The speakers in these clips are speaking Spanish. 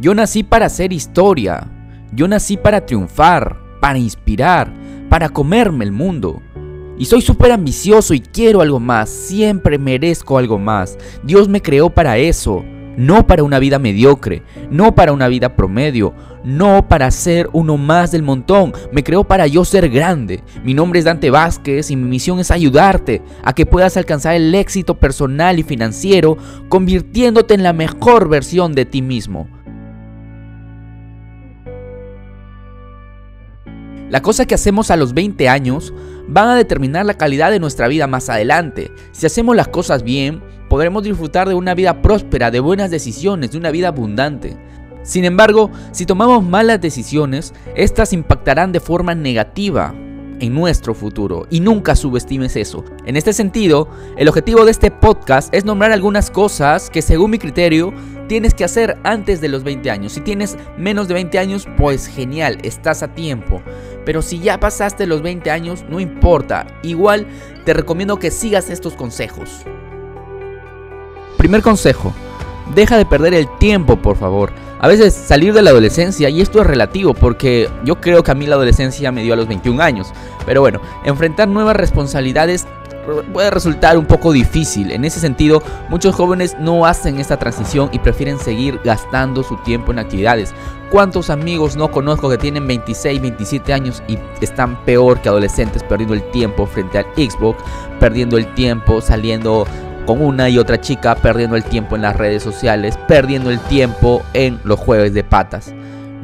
Yo nací para hacer historia. Yo nací para triunfar, para inspirar, para comerme el mundo. Y soy súper ambicioso y quiero algo más. Siempre merezco algo más. Dios me creó para eso. No para una vida mediocre. No para una vida promedio no para ser uno más del montón, me creó para yo ser grande. Mi nombre es Dante Vázquez y mi misión es ayudarte a que puedas alcanzar el éxito personal y financiero convirtiéndote en la mejor versión de ti mismo. La cosa que hacemos a los 20 años van a determinar la calidad de nuestra vida más adelante. Si hacemos las cosas bien, podremos disfrutar de una vida próspera, de buenas decisiones, de una vida abundante. Sin embargo, si tomamos malas decisiones, estas impactarán de forma negativa en nuestro futuro y nunca subestimes eso. En este sentido, el objetivo de este podcast es nombrar algunas cosas que según mi criterio tienes que hacer antes de los 20 años. Si tienes menos de 20 años, pues genial, estás a tiempo. Pero si ya pasaste los 20 años, no importa. Igual te recomiendo que sigas estos consejos. Primer consejo, deja de perder el tiempo, por favor a veces salir de la adolescencia, y esto es relativo porque yo creo que a mí la adolescencia me dio a los 21 años, pero bueno, enfrentar nuevas responsabilidades puede resultar un poco difícil. En ese sentido, muchos jóvenes no hacen esta transición y prefieren seguir gastando su tiempo en actividades. ¿Cuántos amigos no conozco que tienen 26, 27 años y están peor que adolescentes perdiendo el tiempo frente al Xbox, perdiendo el tiempo saliendo con una y otra chica, perdiendo el tiempo en las redes sociales, perdiendo el tiempo en los jueves de patas.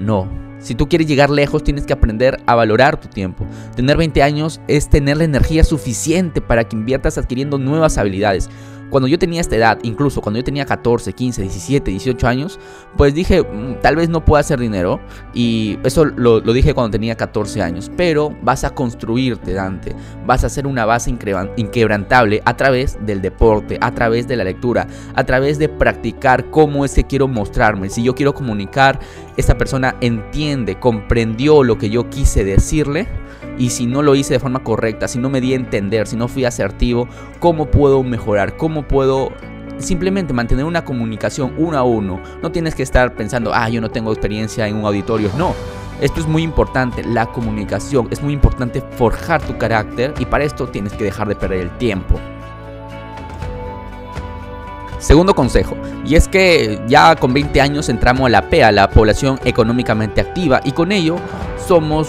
No. Si tú quieres llegar lejos, tienes que aprender a valorar tu tiempo. Tener 20 años es tener la energía suficiente para que inviertas adquiriendo nuevas habilidades. Cuando yo tenía esta edad, incluso cuando yo tenía 14, 15, 17, 18 años, pues dije, mm, tal vez no pueda hacer dinero. Y eso lo, dije cuando tenía 14 años. Pero vas a construirte, Dante. Vas a hacer una base inquebrantable a través del deporte, a través de la lectura, a través de practicar cómo es que quiero mostrarme. Si yo quiero comunicar, esta persona entiende, comprendió lo que yo quise decirle y si no lo hice de forma correcta, si no me di a entender, si no fui asertivo, ¿cómo puedo mejorar? ¿Cómo puedo simplemente mantener una comunicación uno a uno? No tienes que estar pensando, ah, yo no tengo experiencia en un auditorio. No. Esto es muy importante, la comunicación, es muy importante forjar tu carácter y para esto tienes que dejar de perder el tiempo. Segundo consejo, y es que ya con 20 años entramos a la PEA, la población económicamente activa, y con ello somos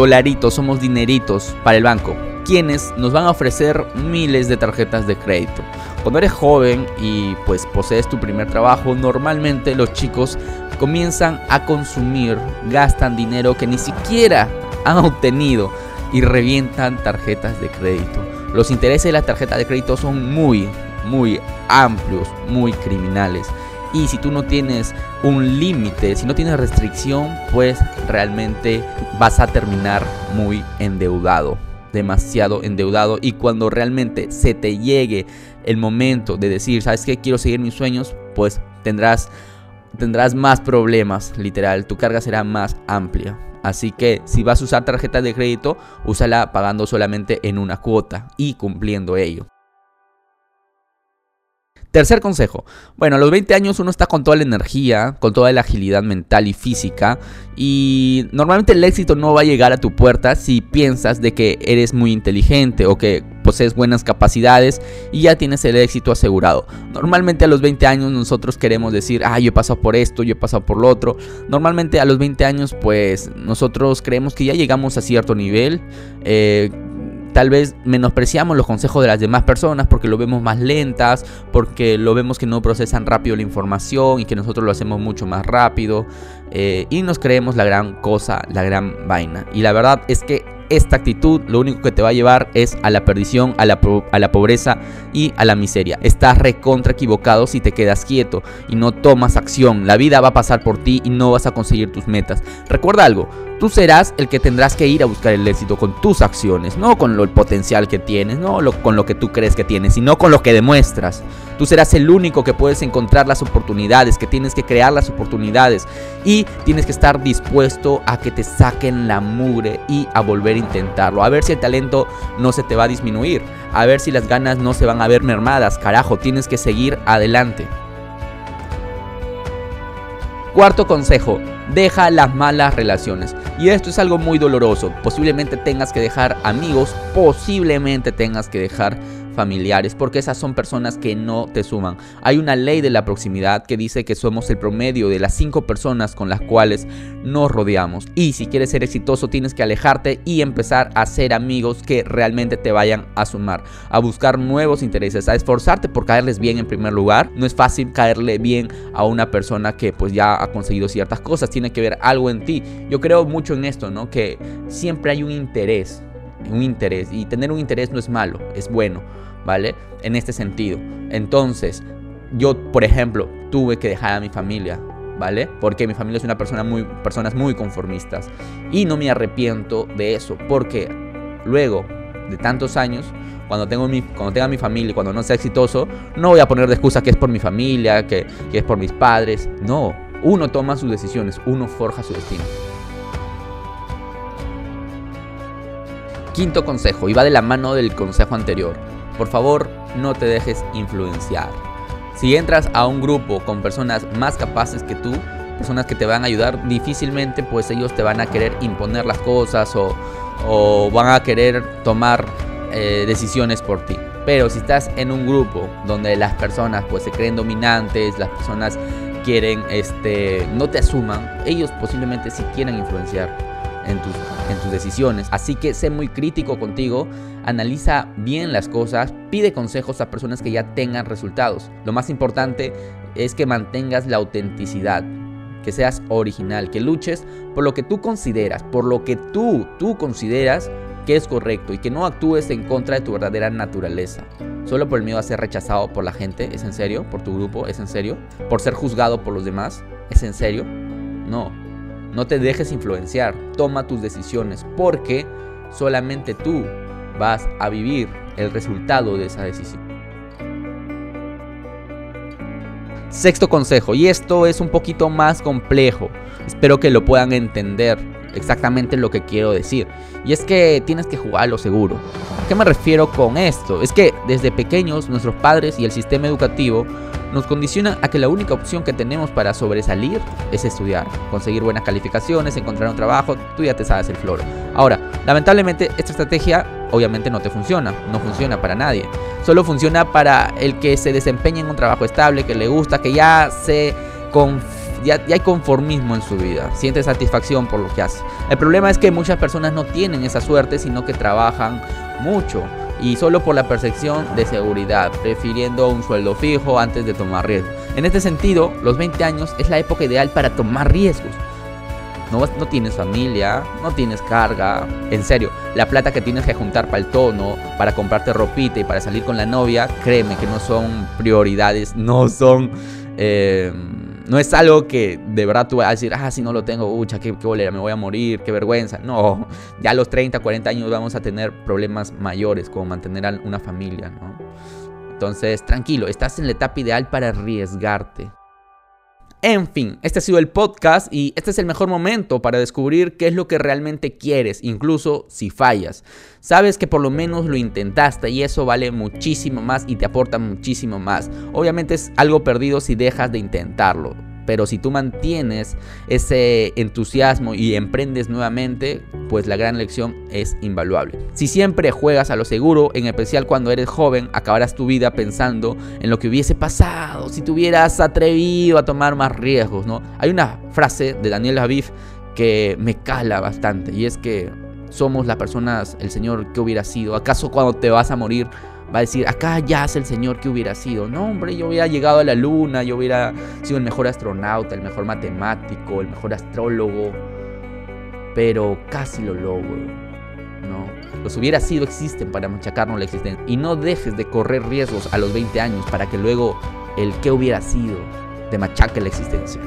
dolaritos, somos dineritos para el banco, quienes nos van a ofrecer miles de tarjetas de crédito. Cuando eres joven y pues posees tu primer trabajo, normalmente los chicos comienzan a consumir, gastan dinero que ni siquiera han obtenido y revientan tarjetas de crédito. Los intereses de la tarjeta de crédito son muy, muy amplios, muy criminales. Y si tú no tienes un límite, si no tienes restricción, pues realmente vas a terminar muy endeudado, demasiado endeudado. Y cuando realmente se te llegue el momento de decir, ¿sabes qué? Quiero seguir mis sueños, pues tendrás, tendrás más problemas, literal. Tu carga será más amplia. Así que si vas a usar tarjeta de crédito, úsala pagando solamente en una cuota y cumpliendo ello. Tercer consejo. Bueno, a los 20 años uno está con toda la energía, con toda la agilidad mental y física. Y normalmente el éxito no va a llegar a tu puerta si piensas de que eres muy inteligente o que posees buenas capacidades y ya tienes el éxito asegurado. Normalmente a los 20 años nosotros queremos decir, ah, yo he pasado por esto, yo he pasado por lo otro. Normalmente a los 20 años pues nosotros creemos que ya llegamos a cierto nivel. Eh, Tal vez menospreciamos los consejos de las demás personas porque lo vemos más lentas, porque lo vemos que no procesan rápido la información y que nosotros lo hacemos mucho más rápido. Eh, y nos creemos la gran cosa, la gran vaina. Y la verdad es que esta actitud lo único que te va a llevar es a la perdición, a la, a la pobreza y a la miseria. Estás recontra equivocado si te quedas quieto y no tomas acción. La vida va a pasar por ti y no vas a conseguir tus metas. Recuerda algo, Tú serás el que tendrás que ir a buscar el éxito con tus acciones, no con el potencial que tienes, no con lo que tú crees que tienes, sino con lo que demuestras. Tú serás el único que puedes encontrar las oportunidades, que tienes que crear las oportunidades y tienes que estar dispuesto a que te saquen la mugre y a volver a intentarlo. A ver si el talento no se te va a disminuir, a ver si las ganas no se van a ver mermadas. Carajo, tienes que seguir adelante. Cuarto consejo, deja las malas relaciones. Y esto es algo muy doloroso. Posiblemente tengas que dejar amigos, posiblemente tengas que dejar familiares, porque esas son personas que no te suman. Hay una ley de la proximidad que dice que somos el promedio de las cinco personas con las cuales nos rodeamos. Y si quieres ser exitoso, tienes que alejarte y empezar a ser amigos que realmente te vayan a sumar, a buscar nuevos intereses, a esforzarte por caerles bien en primer lugar. No es fácil caerle bien a una persona que pues ya ha conseguido ciertas cosas, tiene que ver algo en ti. Yo creo mucho en esto, ¿no? Que siempre hay un interés un interés. Y tener un interés no es malo, es bueno, ¿vale? En este sentido. Entonces, yo, por ejemplo, tuve que dejar a mi familia, ¿vale? Porque mi familia es una persona muy, personas muy conformistas. Y no me arrepiento de eso, porque luego de tantos años, cuando, tengo mi, cuando tenga mi familia y cuando no sea exitoso, no voy a poner de excusa que es por mi familia, que, que es por mis padres. No, uno toma sus decisiones, uno forja su destino. Quinto consejo, y va de la mano del consejo anterior. Por favor, no te dejes influenciar. Si entras a un grupo con personas más capaces que tú, personas que te van a ayudar, difícilmente pues ellos te van a querer imponer las cosas o, van a querer tomar eh, decisiones por ti. Pero si estás en un grupo donde las personas pues se creen dominantes, las personas quieren este no te asuman, ellos posiblemente sí quieran influenciar en tus, decisiones. Así que sé muy crítico contigo, analiza bien las cosas, pide consejos a personas que ya tengan resultados. Lo más importante es que mantengas la autenticidad, que seas original, que luches por lo que tú consideras, por lo que tú, tú consideras que es correcto y que no actúes en contra de tu verdadera naturaleza. Solo por el miedo a ser rechazado por la gente, ¿es en serio? ¿Por tu grupo? ¿Es en serio? ¿Por ser juzgado por los demás? ¿Es en serio? No, no te dejes influenciar, toma tus decisiones porque solamente tú vas a vivir el resultado de esa decisión. Sexto consejo, y esto es un poquito más complejo, espero que lo puedan entender exactamente lo que quiero decir. Y es que tienes que jugar lo seguro. ¿A qué me refiero con esto? Es que desde pequeños nuestros padres y el sistema educativo nos condicionan a que la única opción que tenemos para sobresalir es estudiar, conseguir buenas calificaciones, encontrar un trabajo, tú ya te sabes el floro. Ahora, lamentablemente esta estrategia obviamente no te funciona, no funciona para nadie. Solo funciona para el que se desempeña en un trabajo estable, que le gusta, que ya se ya, hay conformismo en su vida, siente satisfacción por lo que hace. El problema es que muchas personas no tienen esa suerte, sino que trabajan mucho y solo por la percepción de seguridad, prefiriendo un sueldo fijo antes de tomar riesgos. En este sentido, los 20 años es la época ideal para tomar riesgos. No, no tienes familia, no tienes carga. En serio, la plata que tienes que juntar para el tono, para comprarte ropita y para salir con la novia, créeme que no son prioridades, no son... Eh, no es algo que de verdad tú vas a decir, ah, si no lo tengo, ucha, qué, qué bolera, me voy a morir, qué vergüenza. No, ya a los 30, 40 años vamos a tener problemas mayores como mantener una familia, ¿no? Entonces, tranquilo, estás en la etapa ideal para arriesgarte. En fin, este ha sido el podcast y este es el mejor momento para descubrir qué es lo que realmente quieres, incluso si fallas. Sabes que por lo menos lo intentaste y eso vale muchísimo más y te aporta muchísimo más. Obviamente es algo perdido si dejas de intentarlo pero si tú mantienes ese entusiasmo y emprendes nuevamente, pues la gran lección es invaluable. Si siempre juegas a lo seguro, en especial cuando eres joven, acabarás tu vida pensando en lo que hubiese pasado si te hubieras atrevido a tomar más riesgos, ¿no? Hay una frase de Daniel Aviv que me cala bastante y es que somos las personas, el Señor que hubiera sido. ¿Acaso cuando te vas a morir va a decir, acá ya es el Señor que hubiera sido. No, hombre, yo hubiera llegado a la luna, yo hubiera sido el mejor astronauta, el mejor matemático, el mejor astrólogo, pero casi lo logro. No, los hubiera sido existen para machacarnos la existencia. Y no dejes de correr riesgos a los 20 años para que luego el que hubiera sido te machaque la existencia.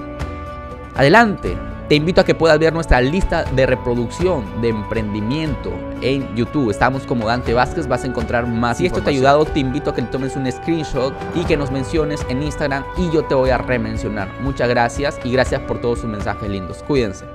Adelante, te invito a que puedas ver nuestra lista de reproducción de emprendimiento en YouTube. Estamos como Dante Vázquez, vas a encontrar más. Si esto te ha ayudado, te invito a que tomes un screenshot y que nos menciones en Instagram y yo te voy a remencionar. Muchas gracias y gracias por todos sus mensajes lindos. Cuídense.